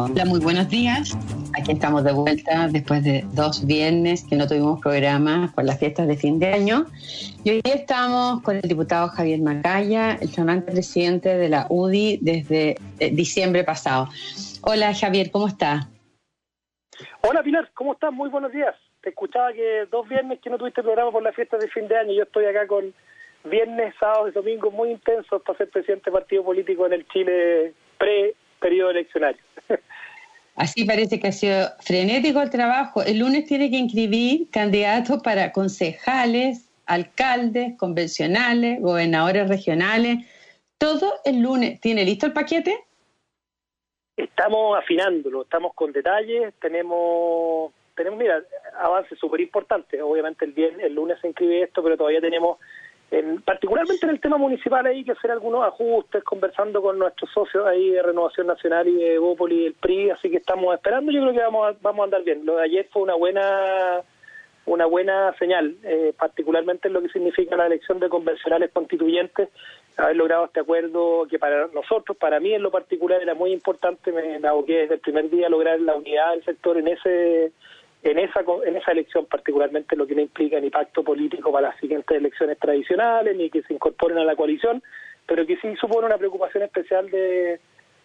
Hola, muy buenos días. Aquí estamos de vuelta después de dos viernes que no tuvimos programa por las fiestas de fin de año. Y hoy estamos con el diputado Javier Macaya, el flamante presidente de la UDI desde eh, diciembre pasado. Hola Javier, ¿cómo está? Hola Pilar, ¿cómo estás? Muy buenos días. Te escuchaba que dos viernes que no tuviste programa por las fiestas de fin de año. Yo estoy acá con viernes, sábados y domingos muy intensos para ser presidente de partido político en el Chile pre-periodo eleccionario. Así parece que ha sido frenético el trabajo. El lunes tiene que inscribir candidatos para concejales, alcaldes, convencionales, gobernadores regionales. ¿Todo el lunes tiene listo el paquete? Estamos afinándolo, estamos con detalles, tenemos, tenemos mira, avances súper importantes. Obviamente el, viernes, el lunes se inscribe esto, pero todavía tenemos particularmente en el tema municipal hay que hacer algunos ajustes conversando con nuestros socios ahí de Renovación Nacional y de Bópoli y el PRI, así que estamos esperando, yo creo que vamos a, vamos a andar bien. Lo de ayer fue una buena una buena señal, eh, particularmente en lo que significa la elección de convencionales constituyentes, haber logrado este acuerdo que para nosotros, para mí en lo particular era muy importante, me, me aboqué desde el primer día a lograr la unidad del sector en ese en esa en esa elección particularmente lo que no implica ni pacto político para las siguientes elecciones tradicionales ni que se incorporen a la coalición pero que sí supone una preocupación especial de,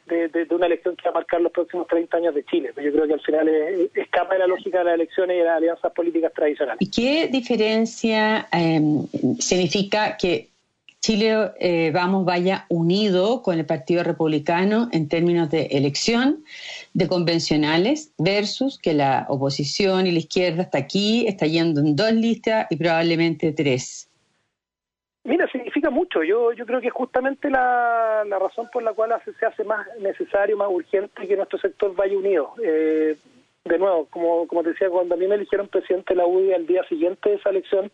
de, una elección que va a marcar los próximos 30 años de Chile. Yo creo que al final escapa de la lógica de las elecciones y de las alianzas políticas tradicionales. ¿Y qué diferencia eh, significa que Chile eh, Vamos vaya unido con el Partido Republicano en términos de elección de convencionales versus que la oposición y la izquierda hasta aquí está yendo en dos listas y probablemente tres. Mira, significa mucho. Yo yo creo que es justamente la, razón por la cual se hace más necesario, más urgente que nuestro sector vaya unido. Eh, de nuevo, como, como te decía, cuando a mí me eligieron presidente de la UDI al día siguiente de esa elección,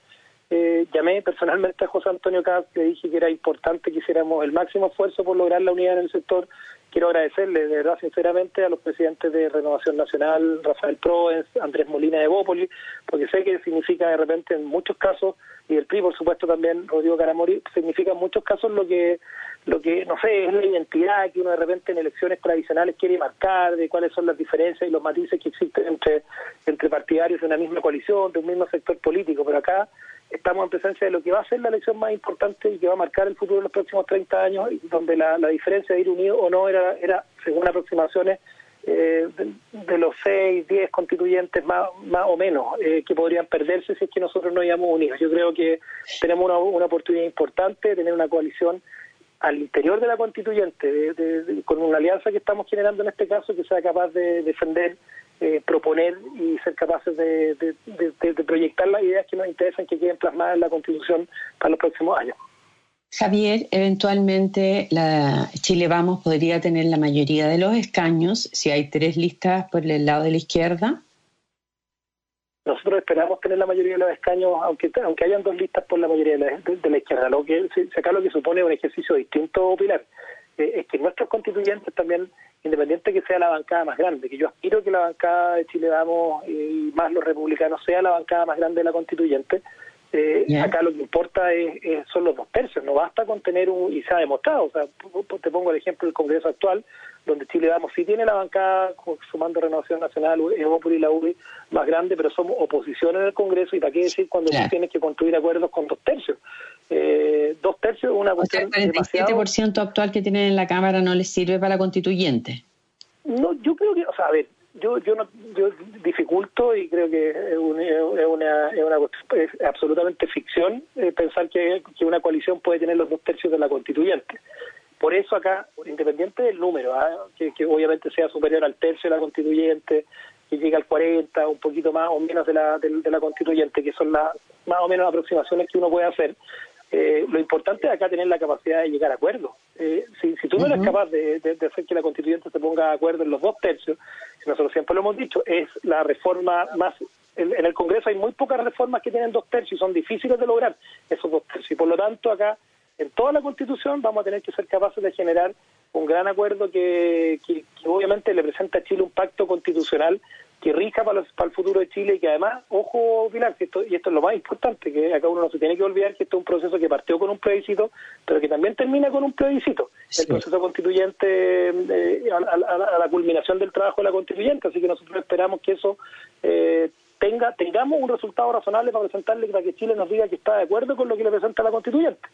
eh, llamé personalmente a José Antonio Caz, le dije que era importante que hiciéramos el máximo esfuerzo por lograr la unidad en el sector. Quiero agradecerle, de verdad, sinceramente, a los presidentes de Renovación Nacional, Rafael Proens, Andrés Molina de Bópoli, porque sé que significa de repente en muchos casos, y el PRI, por supuesto, también, Rodrigo Caramori, significa en muchos casos lo que, lo que, no sé, es la que uno de repente en elecciones tradicionales quiere marcar, de cuáles son las diferencias y los matices que existen entre, entre partidarios de una misma coalición, de un mismo sector político, pero acá estamos en presencia de lo que va a ser la elección más importante y que va a marcar el futuro de los próximos 30 años, donde la, diferencia de ir unido o no era, era según aproximaciones, eh, de, los 6, 10 constituyentes más, más o menos eh, que podrían perderse si es que nosotros no íbamos unidos. Yo creo que tenemos una, una oportunidad importante de tener una coalición al interior de la constituyente, con una alianza que estamos generando en este caso que sea capaz de defender eh, proponer y ser capaces de, proyectar las ideas que nos interesan, que queden plasmadas en la Constitución para los próximos años. Javier, eventualmente la Chile Vamos podría tener la mayoría de los escaños si hay tres listas por el lado de la izquierda. Nosotros esperamos tener la mayoría de los escaños, aunque aunque hayan dos listas por la mayoría de la, izquierda. Lo que acá lo que supone un ejercicio distinto, Pilar, eh, es que nuestros constituyentes también independiente que sea la bancada más grande, que yo aspiro que la bancada de Chile Vamos y más los republicanos sea la bancada más grande de la constituyente, eh, acá lo que importa es, son los dos tercios, no basta con tener un, y se ha demostrado, o sea, te pongo el ejemplo del Congreso actual, donde Chile Vamos sí tiene la bancada, sumando Renovación Nacional, Evópolis y la UBI, más grande, pero somos oposición en el Congreso, y para qué decir cuando tú tienes que construir acuerdos con dos tercios. Eh, dos tercios una cuestión. el 47% actual que tienen en la Cámara no les sirve para constituyente. No, yo creo que, o sea, a ver, yo yo no yo dificulto y creo que es, una, es una, es absolutamente ficción eh, pensar que, que, una coalición puede tener los dos tercios de la constituyente. Por eso acá, independiente del número, ¿ah? que, que, obviamente sea superior al tercio de la constituyente, que llegue al 40, un poquito más o menos de la, de, la constituyente, que son las más o menos aproximaciones que uno puede hacer, eh, lo importante es acá tener la capacidad de llegar a acuerdos. Eh, si, si, tú no eres capaz de, hacer que la constituyente se ponga de acuerdo en los dos tercios, nosotros siempre lo hemos dicho, es la reforma más... En, el Congreso hay muy pocas reformas que tienen dos tercios y son difíciles de lograr esos dos tercios. Y por lo tanto acá, en toda la Constitución, vamos a tener que ser capaces de generar un gran acuerdo que, que, obviamente le presenta a Chile un pacto constitucional que rija para, el futuro de Chile y que además, ojo Pilar, esto, y esto es lo más importante, que acá uno no se tiene que olvidar que esto es un proceso que partió con un plebiscito, pero que también termina con un plebiscito, el proceso constituyente eh, a, la culminación del trabajo de la constituyente, así que nosotros esperamos que eso eh, tenga tengamos un resultado razonable para presentarle, para que Chile nos diga que está de acuerdo con lo que le presenta la constituyente.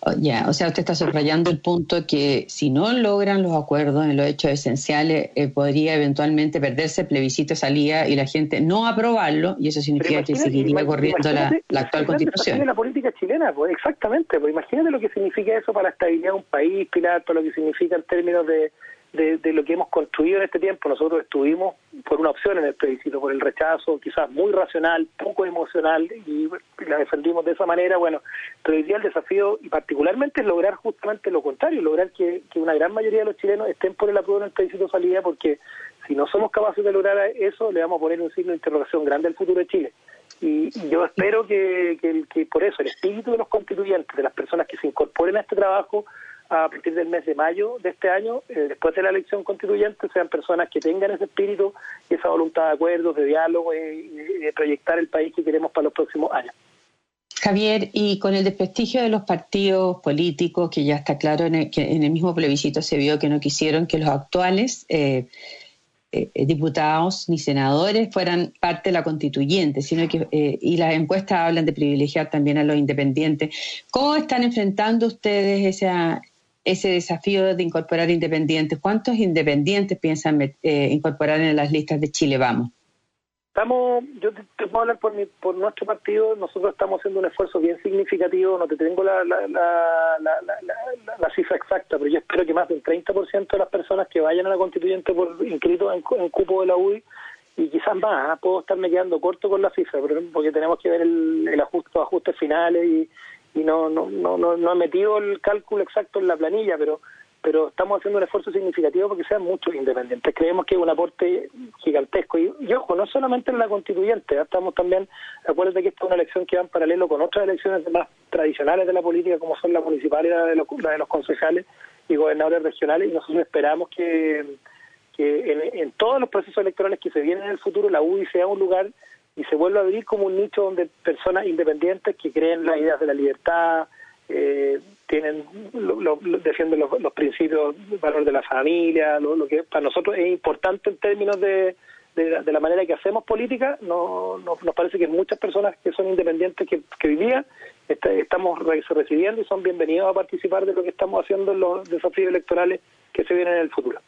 Oh, ya, o sea, usted está subrayando el punto que si no logran los acuerdos en los hechos esenciales, eh, podría eventualmente perderse el plebiscito salida y la gente no aprobarlo, y eso significa que seguiría corriendo la, actual constitución. la política chilena, pues exactamente, pues imagínate lo que significa eso para la estabilidad de un país, Pilar, todo lo que significa en términos de, de, lo que hemos construido en este tiempo. Nosotros estuvimos por una opción en el plebiscito, por el rechazo, quizás muy racional, poco emocional, y la defendimos de esa manera. Bueno, pero hoy día el desafío, y particularmente, es lograr justamente lo contrario, lograr que, una gran mayoría de los chilenos estén por el apruebo en el plebiscito salida, porque si no somos capaces de lograr eso, le vamos a poner un signo de interrogación grande al futuro de Chile. Y, yo espero que, que, que por eso el espíritu de los constituyentes, de las personas que se incorporen a este trabajo, a partir del mes de mayo de este año, eh, después de la elección constituyente, sean personas que tengan ese espíritu y esa voluntad de acuerdos, de diálogo y, de proyectar el país que queremos para los próximos años. Javier, y con el desprestigio de los partidos políticos, que ya está claro en el, que en el mismo plebiscito se vio que no quisieron que los actuales eh, eh, diputados ni senadores fueran parte de la constituyente, sino que y las encuestas hablan de privilegiar también a los independientes. ¿Cómo están enfrentando ustedes esa, ese desafío de incorporar independientes. ¿Cuántos independientes piensan eh, incorporar en las listas de Chile Vamos? Estamos, yo te, puedo hablar por, mi, por nuestro partido, nosotros estamos haciendo un esfuerzo bien significativo, no te tengo la, la, la, cifra exacta, pero yo espero que más del 30% de las personas que vayan a la constituyente por inscritos en, cupo de la UDI, y quizás más, ¿ah? puedo estarme quedando corto con la cifra, porque tenemos que ver el, el ajuste, los ajustes finales y, y no, no, no, no, no he metido el cálculo exacto en la planilla, pero pero estamos haciendo un esfuerzo significativo porque sean muchos independientes. Creemos que es un aporte gigantesco. Y, ojo, no solamente en la constituyente, ¿eh? estamos también, acuérdate que esta es una elección que va en paralelo con otras elecciones más tradicionales de la política, como son la municipal y la de los, de los concejales y gobernadores regionales, y nosotros esperamos que, que en, en todos los procesos electorales que se vienen en el futuro, la UDI sea un lugar y se vuelve a abrir como un nicho donde personas independientes que creen las ideas de la libertad, eh, tienen lo, defienden los, principios, el valor de la familia, lo, que para nosotros es importante en términos de, de, la, manera que hacemos política, no, nos parece que muchas personas que son independientes que, que vivían estamos recibiendo y son bienvenidos a participar de lo que estamos haciendo en los desafíos electorales que se vienen en el futuro.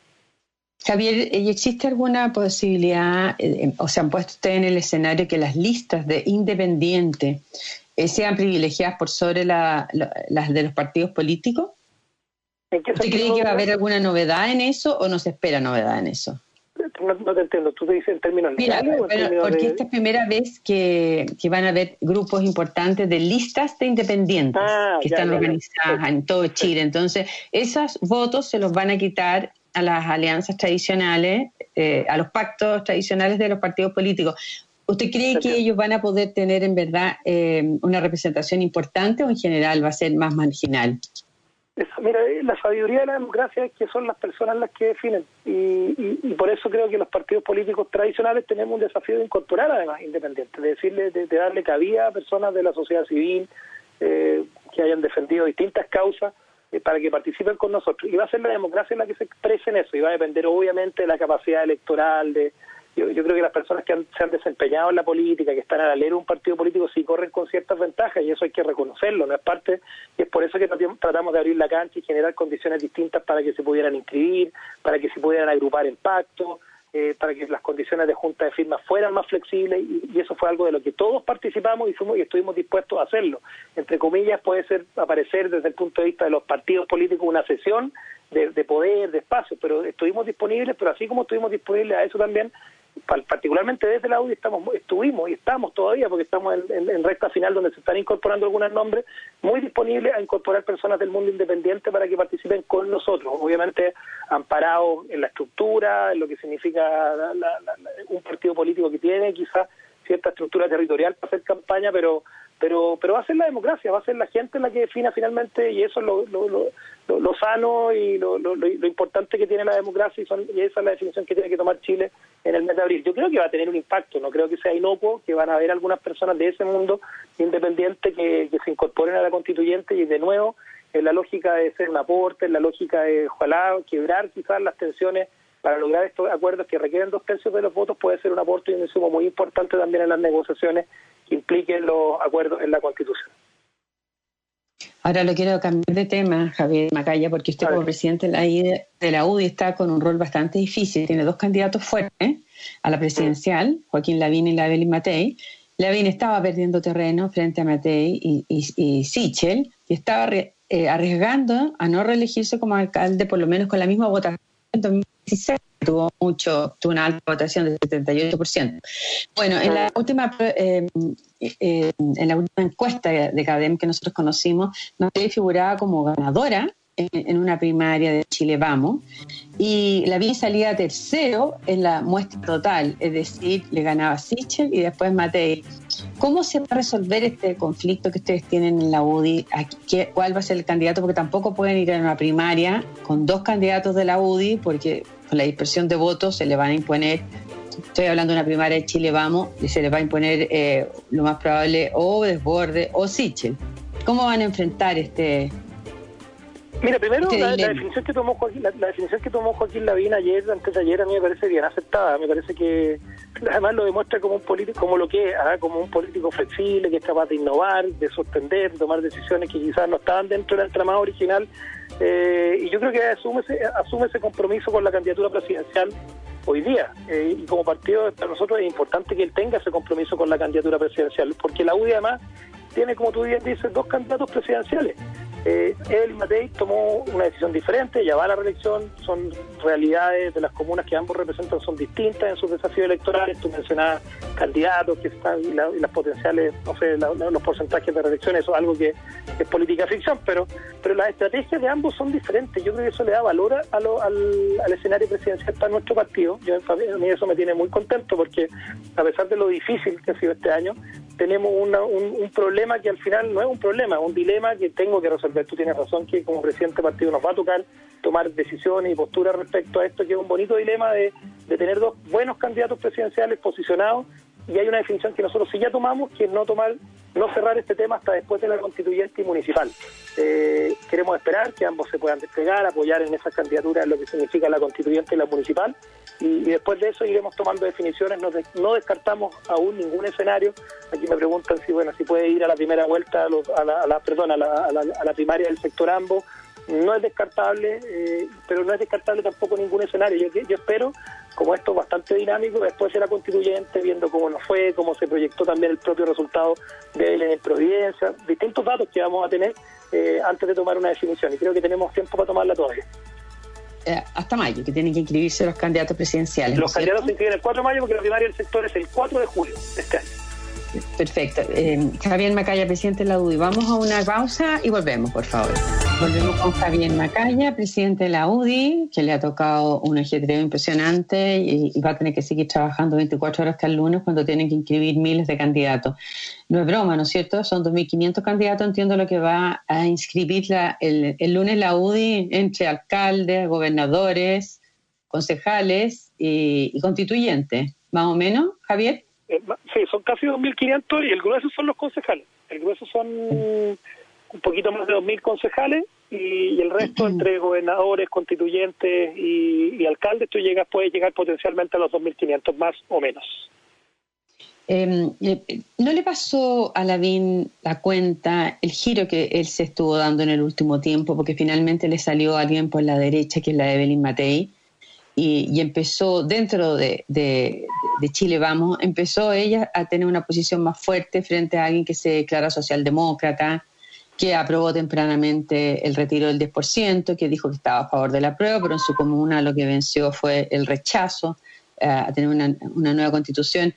Javier, ¿y existe alguna posibilidad, eh, o se han puesto ustedes en el escenario que las listas de independientes eh, sean privilegiadas por sobre las de los partidos políticos? ¿Usted cree que va a haber alguna novedad en eso o no se espera novedad en eso? No, te entiendo, tú te dices en términos Mira, porque esta es primera vez que, van a haber grupos importantes de listas de independientes ah, que están organizadas en todo Chile. Entonces, esos votos se los van a quitar a las alianzas tradicionales, eh, a los pactos tradicionales de los partidos políticos. ¿Usted cree que ellos van a poder tener en verdad eh, una representación importante o en general va a ser más marginal? mira, eh, la sabiduría de la democracia es que son las personas las que definen y, por eso creo que los partidos políticos tradicionales tenemos un desafío de incorporar además independientes, de decirle, de, darle cabida a personas de la sociedad civil que hayan defendido distintas causas eh, para que participen con nosotros. Y va a ser la democracia la que se exprese en eso, y va a depender obviamente de la capacidad electoral, de yo, creo que las personas que se han desempeñado en la política, que están al alero de un partido político, sí corren con ciertas ventajas, y eso hay que reconocerlo, no es parte, y es por eso que tratamos de abrir la cancha y generar condiciones distintas para que se pudieran inscribir, para que se pudieran agrupar en pactos, eh, para que las condiciones de junta de firmas fueran más flexibles y, eso fue algo de lo que todos participamos y fuimos y estuvimos dispuestos a hacerlo. Entre comillas puede ser aparecer desde el punto de vista de los partidos políticos una sesión de, de poder, de espacio, pero estuvimos disponibles, pero así como estuvimos disponibles a eso también particularmente desde la UDI estamos, estuvimos y estamos todavía, porque estamos en, recta final donde se están incorporando algunos nombres, muy disponibles a incorporar personas del mundo independiente para que participen con nosotros, obviamente amparados en la estructura, en lo que significa un partido político que tiene quizás cierta estructura territorial para hacer campaña, pero pero pero va a ser la democracia, va a ser la gente la que defina finalmente y eso es lo, lo, lo, lo sano y lo, importante que tiene la democracia y, son, y esa es la definición que tiene que tomar Chile en el mes de abril. Yo creo que va a tener un impacto, no creo que sea inocuo, que van a haber algunas personas de ese mundo independiente que, que se incorporen a la constituyente y de nuevo en la lógica de ser un aporte, en la lógica de ojalá quebrar quizás las tensiones para lograr estos acuerdos que requieren dos tercios de los votos puede ser un aporte y un insumo muy importante también en las negociaciones que impliquen los acuerdos en la Constitución. Ahora lo quiero cambiar de tema, Javier Macaya, porque usted como presidente de la, UDI está con un rol bastante difícil. Tiene dos candidatos fuertes a la presidencial, Joaquín Lavín y la Evelyn Matei. Lavín estaba perdiendo terreno frente a Matei y, y, Sichel y estaba eh, arriesgando a no reelegirse como alcalde, por lo menos con la misma votación en 2016 tuvo mucho, tuvo una alta votación del 78%. Bueno, en la última eh, eh, en la última encuesta de CADEM que nosotros conocimos, Matei figuraba como ganadora en, una primaria de Chile Vamos y la vi salía tercero en la muestra total, es decir, le ganaba Sichel y después Matei. ¿Cómo se va a resolver este conflicto que ustedes tienen en la UDI? ¿Cuál va a ser el candidato? Porque tampoco pueden ir a una primaria con dos candidatos de la UDI porque con la dispersión de votos se le van a imponer estoy hablando de una primaria de Chile Vamos, y se les va a imponer eh, lo más probable o Desborde o Sichel. ¿Cómo van a enfrentar este, Mira, primero la, definición que tomó Joaquín, la, definición que tomó Joaquín Lavín ayer, antes de ayer, a mí me parece bien aceptada. Me parece que además lo demuestra como un político, como lo que es, ¿ah? como un político flexible, que es capaz de innovar, de sorprender, de tomar decisiones que quizás no estaban dentro del entramado original. Eh, y yo creo que asume ese, asume ese compromiso con la candidatura presidencial hoy día. Eh, y como partido, para nosotros es importante que él tenga ese compromiso con la candidatura presidencial, porque la UDI además tiene, como tú bien dices, dos candidatos presidenciales. Eh, él, Matei, tomó una decisión diferente, ya va a la reelección, son realidades de las comunas que ambos representan son distintas en sus desafíos electorales, tú mencionabas candidatos que están y, las potenciales, no sé, los porcentajes de reelección, eso es algo que es política ficción, pero pero las estrategias de ambos son diferentes, yo creo que eso le da valor al, escenario presidencial para nuestro partido, yo, a mí eso me tiene muy contento porque a pesar de lo difícil que ha sido este año, tenemos un, un problema que al final no es un problema, es un dilema que tengo que resolver tú tienes razón que como presidente del partido nos va a tocar tomar decisiones y posturas respecto a esto, que es un bonito dilema de, tener dos buenos candidatos presidenciales posicionados y hay una definición que nosotros sí ya tomamos, que es no tomar, no cerrar este tema hasta después de la constituyente y municipal. Eh, queremos esperar que ambos se puedan desplegar, apoyar en esas candidaturas lo que significa la constituyente y la municipal, y, después de eso iremos tomando definiciones, no, descartamos aún ningún escenario. Aquí me preguntan si bueno si puede ir a la primera vuelta, a, la, perdón, a la, primaria del sector ambos. No es descartable, eh, pero no es descartable tampoco ningún escenario. Yo, yo espero, como esto es bastante dinámico, después de la constituyente, viendo cómo nos fue, cómo se proyectó también el propio resultado de él en Providencia, distintos datos que vamos a tener eh, antes de tomar una definición. Y creo que tenemos tiempo para tomarla todavía. Eh, hasta mayo, que tienen que inscribirse los candidatos presidenciales. Los candidatos se inscriben el 4 de mayo porque la primaria del sector es el 4 de julio de este año. Perfecto. Eh, Javier Macaya, presidente de la UDI. Vamos a una pausa y volvemos, por favor. Volvemos con Javier Macaya, presidente de la UDI, que le ha tocado un ajedrez impresionante y, va a tener que seguir trabajando 24 horas cada lunes cuando tienen que inscribir miles de candidatos. No es broma, ¿no es cierto? Son 2.500 candidatos. Entiendo lo que va a inscribir el, lunes la UDI entre alcaldes, gobernadores, concejales y, y constituyentes. ¿Más o menos, Javier? Eh, sí, son casi 2.500 y el grueso son los concejales. El grueso son un poquito más de 2.000 concejales y, el resto entre gobernadores, constituyentes y, alcaldes, tú llegas, puedes llegar potencialmente a los 2.500 más o menos. Em, eh, ¿No le pasó a Lavín la cuenta el giro que él se estuvo dando en el último tiempo? Porque finalmente le salió alguien por la derecha, que es la Evelyn Matei, y, empezó dentro de, Chile Vamos, empezó ella a tener una posición más fuerte frente a alguien que se declara socialdemócrata, que aprobó tempranamente el retiro del 10%, que dijo que estaba a favor de la prueba, pero en su comuna lo que venció fue el rechazo eh, a tener una, nueva constitución.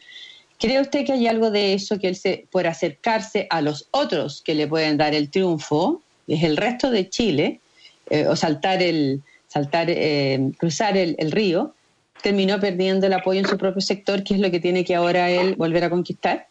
¿Cree usted que hay algo de eso que él se puede acercarse a los otros que le pueden dar el triunfo, es el resto de Chile, eh, o saltar el, saltar, eh, cruzar el, río, terminó perdiendo el apoyo en su propio sector, que es lo que tiene que ahora él volver a conquistar?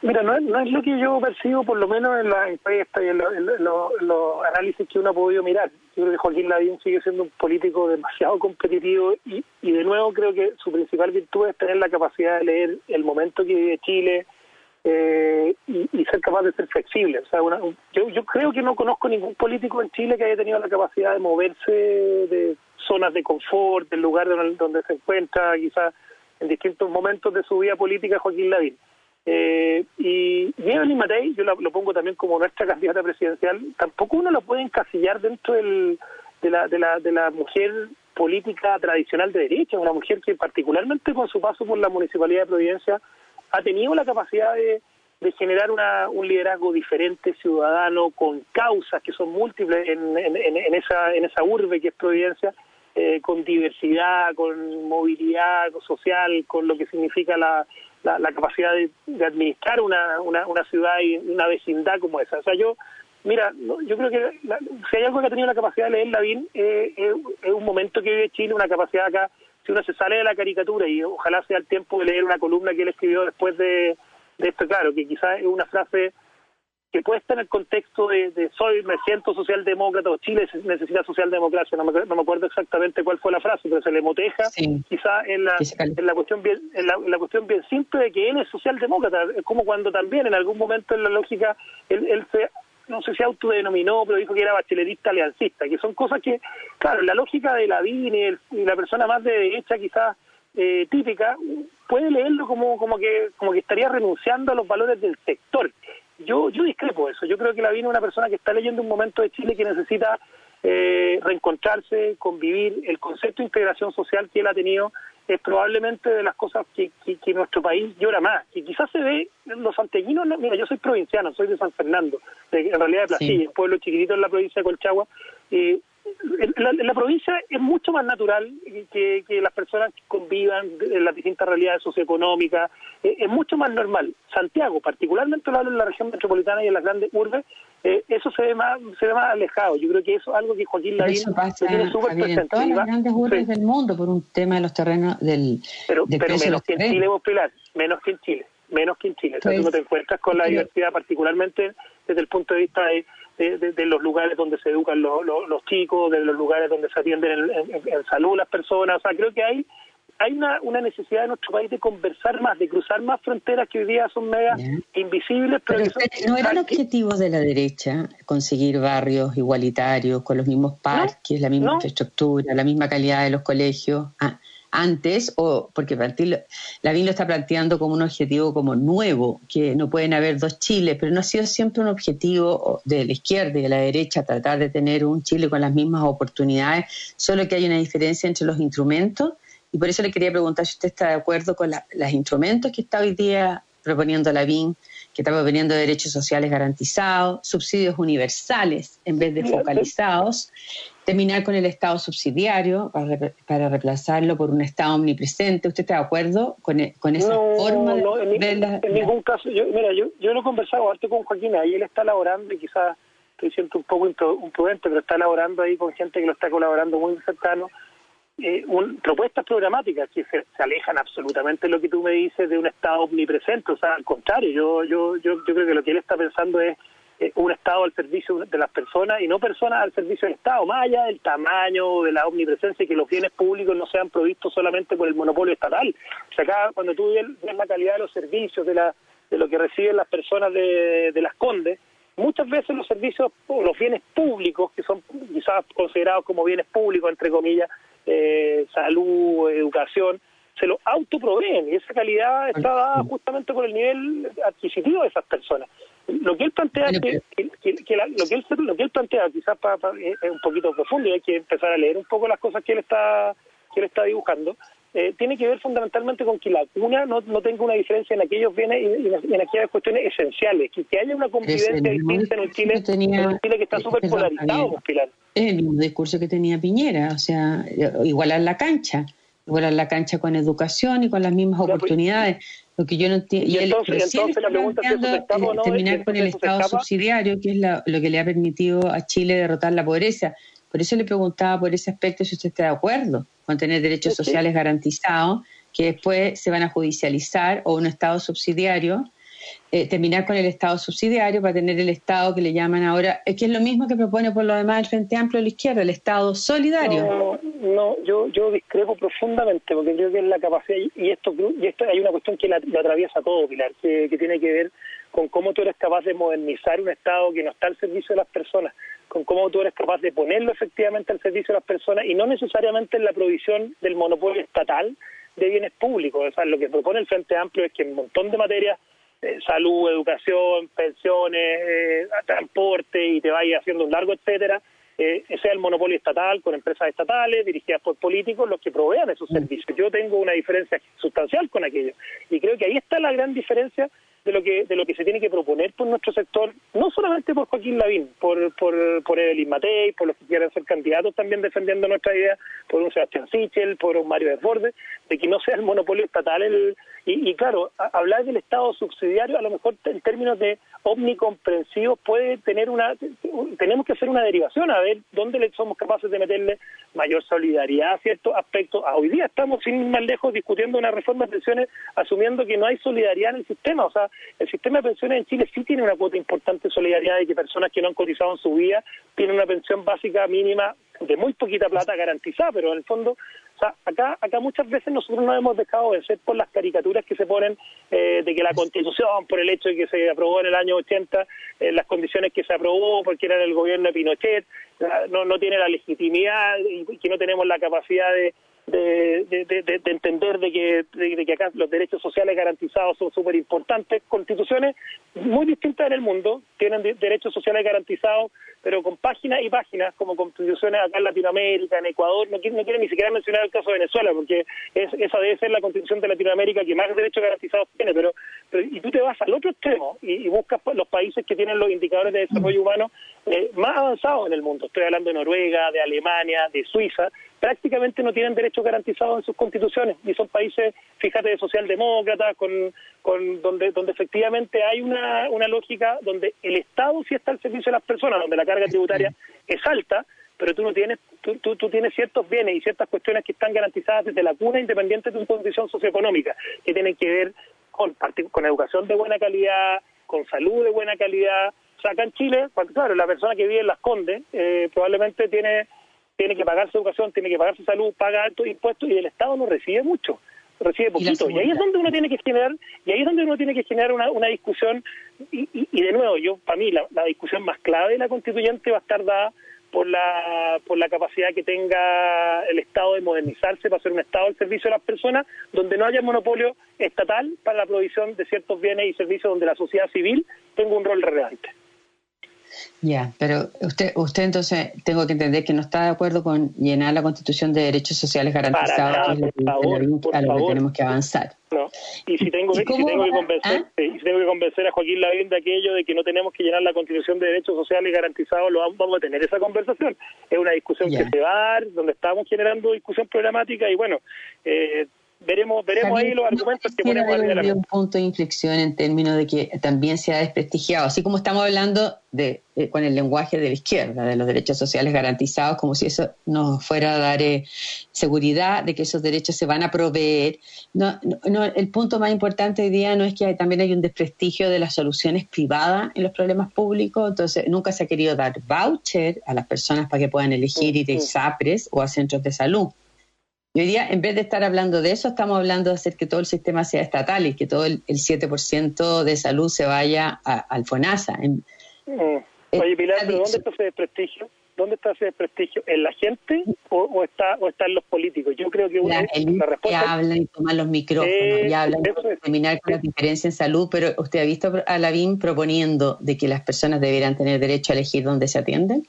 Mira, no es, no es lo que yo percibo, por lo menos en la encuesta y en, los análisis que uno ha podido mirar. Yo creo que Joaquín Lavín sigue siendo un político demasiado competitivo y, y de nuevo creo que su principal virtud es tener la capacidad de leer el momento que vive Chile eh, y, ser capaz de ser flexible. O sea, yo, yo creo que no conozco ningún político en Chile que haya tenido la capacidad de moverse de zonas de confort, del lugar donde, donde se encuentra, quizás en distintos momentos de su vida política, Joaquín Lavín. Eh, y Evelyn Matei, yo lo, pongo también como nuestra candidata presidencial, tampoco uno lo puede encasillar dentro del, de, la, de, la, de la mujer política tradicional de derecha, una mujer que particularmente con su paso por la Municipalidad de Providencia ha tenido la capacidad de, de generar una, un liderazgo diferente, ciudadano, con causas que son múltiples en, en, en esa, en esa urbe que es Providencia, eh, con diversidad, con movilidad social, con lo que significa la, la, capacidad de, administrar una, una, una, ciudad y una vecindad como esa. O sea, yo, mira, yo creo que si hay algo que ha tenido la capacidad de leer Lavín, eh, es un momento que vive Chile, una capacidad acá, si uno se sale de la caricatura y ojalá sea el tiempo de leer una columna que él escribió después de, de esto, claro, que quizás es una frase que puede estar en el contexto de, soy, me siento socialdemócrata o Chile necesita socialdemocracia, no me, no me acuerdo exactamente cuál fue la frase, pero se le moteja quizá en la, en la cuestión bien en la, cuestión bien simple de que él es socialdemócrata, es como cuando también en algún momento en la lógica él, él se no sé si autodenominó, pero dijo que era bachelerista aliancista, que son cosas que, claro, la lógica de la y, y la persona más de derecha quizás eh, típica, puede leerlo como, como, que, como que estaría renunciando a los valores del sector yo, yo discrepo de eso. Yo creo que la viene una persona que está leyendo un momento de Chile que necesita eh, reencontrarse, convivir. El concepto de integración social que él ha tenido es probablemente de las cosas que, que, nuestro país llora más. Que quizás se ve, los santeguinos, mira, yo soy provinciano, soy de San Fernando, en realidad de Placilla, un pueblo chiquitito en la provincia de Colchagua. Eh, la, provincia es mucho más natural que, las personas convivan en las distintas realidades socioeconómicas, eh, es mucho más normal. Santiago, particularmente en la región metropolitana y en las grandes urbes, eh, eso se ve más se ve más alejado. Yo creo que eso es algo que Joaquín Lavín tiene súper presente. En todas las grandes urbes del mundo por un tema de los terrenos del Pero, pero menos que en Chile, vos, Pilar, menos que en Chile menos que en Chile. Entonces, tú te encuentras con la diversidad, particularmente desde el punto de vista de, de, los lugares donde se educan los, los, chicos, de los lugares donde se atienden en, salud las personas. O sea, creo que hay hay una, una necesidad en nuestro país de conversar más, de cruzar más fronteras que hoy día son mega invisibles. Pero, no era el objetivo de la derecha conseguir barrios igualitarios, con los mismos parques, la misma infraestructura, la misma calidad de los colegios. Ah, antes, o porque Lavín lo está planteando como un objetivo como nuevo, que no pueden haber dos Chiles, pero no ha sido siempre un objetivo de la izquierda y de la derecha tratar de tener un Chile con las mismas oportunidades, solo que hay una diferencia entre los instrumentos, y por eso le quería preguntar si usted está de acuerdo con los instrumentos que está hoy día proponiendo Lavín, que está proponiendo derechos sociales garantizados, subsidios universales en vez de focalizados, terminar con el Estado subsidiario para, reemplazarlo por un Estado omnipresente. ¿Usted está de acuerdo con, e, con esa forma de no, en, ningún caso. Yo, mira, yo, yo lo he conversado antes con Joaquín, ahí él está elaborando y quizás estoy siento un poco imprudente, pero está elaborando ahí con gente que lo está colaborando muy cercano. Eh, propuestas programáticas que se, alejan absolutamente de lo que tú me dices de un Estado omnipresente. O sea, al contrario, yo, yo, yo, yo creo que lo que él está pensando es eh, un Estado al servicio de las personas y no personas al servicio del Estado, más allá del tamaño, de la omnipresencia y que los bienes públicos no sean provistos solamente por el monopolio estatal. O sea, acá cuando tú ves la calidad de los servicios, de, la, de lo que reciben las personas de, las condes, muchas veces los servicios, los bienes públicos, que son quizás considerados como bienes públicos, entre comillas, eh, salud, educación, se lo autoproveen y esa calidad está dada justamente por el nivel adquisitivo de esas personas. Lo que él plantea que, lo que él lo que él plantea quizás es un poquito profundo y hay que empezar a leer un poco las cosas que él está que él está dibujando eh, tiene que ver fundamentalmente con que la cuna no, no tenga una diferencia en aquellos bienes y, en, aquellas cuestiones esenciales. Que, haya una convivencia distinta en un Chile, que está súper polarizado Pilar. Es el mismo discurso que tenía Piñera o sea igualar la cancha igualar la cancha con educación y con las mismas pues, oportunidades. Lo que yo no entiendo. Y, entonces, la pregunta es terminar con el Estado subsidiario, que es lo que le ha permitido a Chile derrotar la pobreza. Por eso le preguntaba por ese aspecto si usted está de acuerdo con tener derechos sociales garantizados, que después se van a judicializar, o un Estado subsidiario, eh, terminar con el Estado subsidiario para tener el Estado que le llaman ahora, es que es lo mismo que propone por lo demás el Frente Amplio de la izquierda, el Estado solidario. No, no yo, yo discrepo profundamente porque creo que es la capacidad, y esto, y esto hay una cuestión que la, atraviesa todo, Pilar, que, que tiene que ver con cómo tú eres capaz de modernizar un Estado que no está al servicio de las personas con cómo tú eres capaz de ponerlo efectivamente al servicio de las personas y no necesariamente en la provisión del monopolio estatal de bienes públicos. O sea, lo que propone el Frente Amplio es que en un montón de materias, eh, salud, educación, pensiones, eh, transporte y te vaya haciendo un largo etcétera, eh, sea el monopolio estatal con empresas estatales dirigidas por políticos los que provean esos mm. servicios. Yo tengo una diferencia sustancial con aquello y creo que ahí está la gran diferencia de lo que de lo que se tiene que proponer por nuestro sector, no solamente por Joaquín Lavín, por por, por Evelyn Matei, por los que quieran ser candidatos también defendiendo nuestra idea, por un Sebastián Sichel, por un Mario Desbordes, de que no sea el monopolio estatal el y, claro, hablar del Estado subsidiario a lo mejor en términos de omnicomprensivos puede tener una tenemos que hacer una derivación a ver dónde le somos capaces de meterle mayor solidaridad a ciertos aspectos. A hoy día estamos sin ir más lejos discutiendo una reforma de pensiones asumiendo que no hay solidaridad en el sistema, o sea, el sistema de pensiones en Chile sí tiene una cuota importante de solidaridad de que personas que no han cotizado en su vida tienen una pensión básica mínima de muy poquita plata garantizada, pero en el fondo, o sea, acá, acá muchas veces nosotros nos hemos dejado vencer por las caricaturas que se ponen eh, de que la Constitución, por el hecho de que se aprobó en el año 80, eh, las condiciones que se aprobó porque era el gobierno de Pinochet, no, no tiene la legitimidad y que no tenemos la capacidad de, de, de, entender de que, de, que acá los derechos sociales garantizados son súper importantes. Constituciones muy distintas en el mundo tienen derechos sociales garantizados, pero con páginas y páginas, como constituciones acá en Latinoamérica, en Ecuador. No quiero, no quiero ni siquiera mencionar el caso de Venezuela, porque es, esa debe ser la constitución de Latinoamérica que más derechos garantizados tiene. Pero, pero y tú te vas al otro extremo y, buscas los países que tienen los indicadores de desarrollo humano eh, más avanzados en el mundo. Estoy hablando de Noruega, de Alemania, de Suiza prácticamente no tienen derechos garantizados en sus constituciones y son países, fíjate, de socialdemócratas, con, con donde, donde efectivamente hay una, una lógica donde el Estado sí está al servicio de las personas, donde la carga tributaria es alta, pero tú no tienes tú, tú, tienes ciertos bienes y ciertas cuestiones que están garantizadas desde la cuna independiente de tu condición socioeconómica, que tienen que ver con, con educación de buena calidad, con salud de buena calidad. O sea, acá en Chile, claro, la persona que vive en Las Condes eh, probablemente tiene tiene que pagar su educación, tiene que pagar su salud, paga altos impuestos y el Estado no recibe mucho, recibe poquito. Y, ahí es donde uno tiene que generar, y ahí es donde uno tiene que generar una, una discusión, y, y, de nuevo, yo para mí la, la discusión más clave de la constituyente va a estar dada por la, por la capacidad que tenga el Estado de modernizarse para ser un Estado al servicio de las personas, donde no haya monopolio estatal para la provisión de ciertos bienes y servicios donde la sociedad civil tenga un rol relevante. Ya, pero usted, usted entonces tengo que entender que no está de acuerdo con llenar la Constitución de derechos sociales garantizados, a lo que tenemos que avanzar. No. Y si tengo, si tengo que convencer, ¿Ah? si tengo que convencer a Joaquín Lavín de aquello de que no tenemos que llenar la Constitución de derechos sociales garantizados, lo vamos, a tener esa conversación. Es una discusión que se va a dar, donde estamos generando discusión programática y bueno, eh, veremos veremos ahí los argumentos que ponemos a un punto de inflexión en términos de que también se ha desprestigiado, así como estamos hablando de eh, con el lenguaje de la izquierda, de los derechos sociales garantizados, como si eso nos fuera a dar eh, seguridad de que esos derechos se van a proveer. No, no, el punto más importante hoy día no es que también hay un desprestigio de las soluciones privadas en los problemas públicos, entonces nunca se ha querido dar voucher a las personas para que puedan elegir ir a SAPRES o a centros de salud hoy día, en vez de estar hablando de eso, estamos hablando de hacer que todo el sistema sea estatal y que todo el, 7% de salud se vaya al FONASA. Mm. Eh, Oye, Pilar, ¿dónde está ese desprestigio? ¿Dónde está ese desprestigio? ¿En la gente o, está o está en los políticos? Yo creo que una, la, respuesta... Que hablan y toman los micrófonos y hablan de terminar con la diferencia en salud, pero ¿usted ha visto a Lavín proponiendo de que las personas debieran tener derecho a elegir dónde se atienden?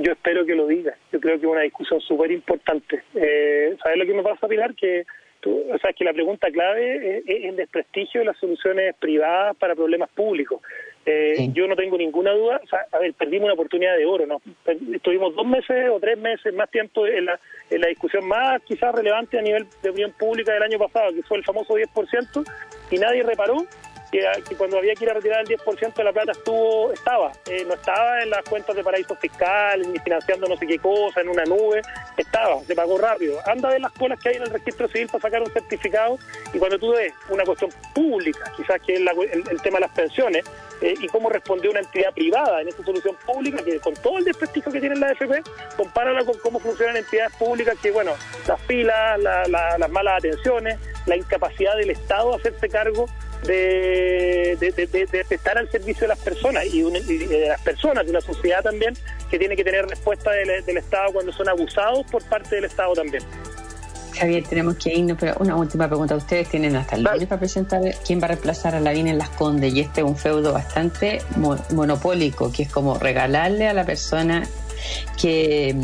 Yo espero que lo diga. Yo creo que es una discusión súper importante. Eh, ¿Sabes lo que me pasa, Pilar? Que tú, o sea, que la pregunta clave es, el desprestigio de las soluciones privadas para problemas públicos. Eh, Yo no tengo ninguna duda. O sea, a ver, perdimos una oportunidad de oro, ¿no? Estuvimos dos meses o tres meses más tiempo en la, en la discusión más quizás relevante a nivel de opinión pública del año pasado, que fue el famoso 10%, y nadie reparó que, cuando había que ir a retirar el 10% de la plata estuvo estaba, eh, no estaba en las cuentas de paraísos fiscales, ni financiando no sé qué cosa, en una nube, estaba, se pagó rápido. Anda a ver las colas que hay en el registro civil para sacar un certificado y cuando tú ves una cuestión pública, quizás que es el, tema de las pensiones, eh, y cómo respondió una entidad privada en esa solución pública, que con todo el desprestigio que tiene la AFP, compárala con cómo funcionan entidades públicas que, bueno, las filas, las malas atenciones, la incapacidad del Estado de hacerse cargo de, de, estar al servicio de las personas y, de las personas, de una sociedad también que tiene que tener respuesta del, Estado cuando son abusados por parte del Estado también. Javier, tenemos que irnos, pero una última pregunta. Ustedes tienen hasta el lunes para presentar quién va a reemplazar a Lavín en Las Condes y este es un feudo bastante monopólico, que es como regalarle a la persona que,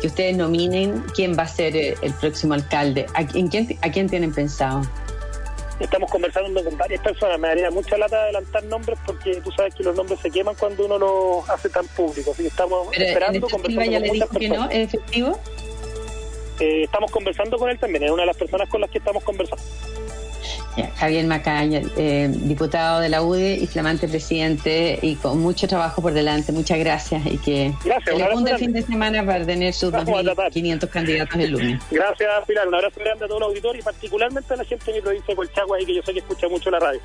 que ustedes nominen quién va a ser el próximo alcalde. ¿A, quién, ¿A quién tienen pensado? Estamos conversando con varias personas. Me daría mucha lata adelantar nombres porque tú sabes que los nombres se queman cuando uno los hace tan públicos. Así que estamos esperando, este conversando ya le dijo que no, ¿es efectivo? Eh, estamos conversando con él también, es una de las personas con las que estamos conversando. Javier Macaya, eh, diputado de la UDE y flamante presidente, y con mucho trabajo por delante. Muchas gracias y que gracias, el fin de semana para tener sus 2.500 candidatos el lunes. Gracias, Pilar. Un abrazo grande a todos los auditores y particularmente a la gente de mi provincia de Colchagua, y que yo sé que escucha mucho la radio.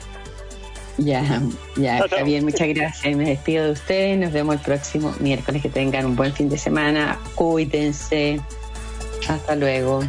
Ya, ya, Javier, muchas gracias. Me despido de ustedes. Nos vemos el próximo miércoles. Que tengan un buen fin de semana. Cuídense. Hasta luego.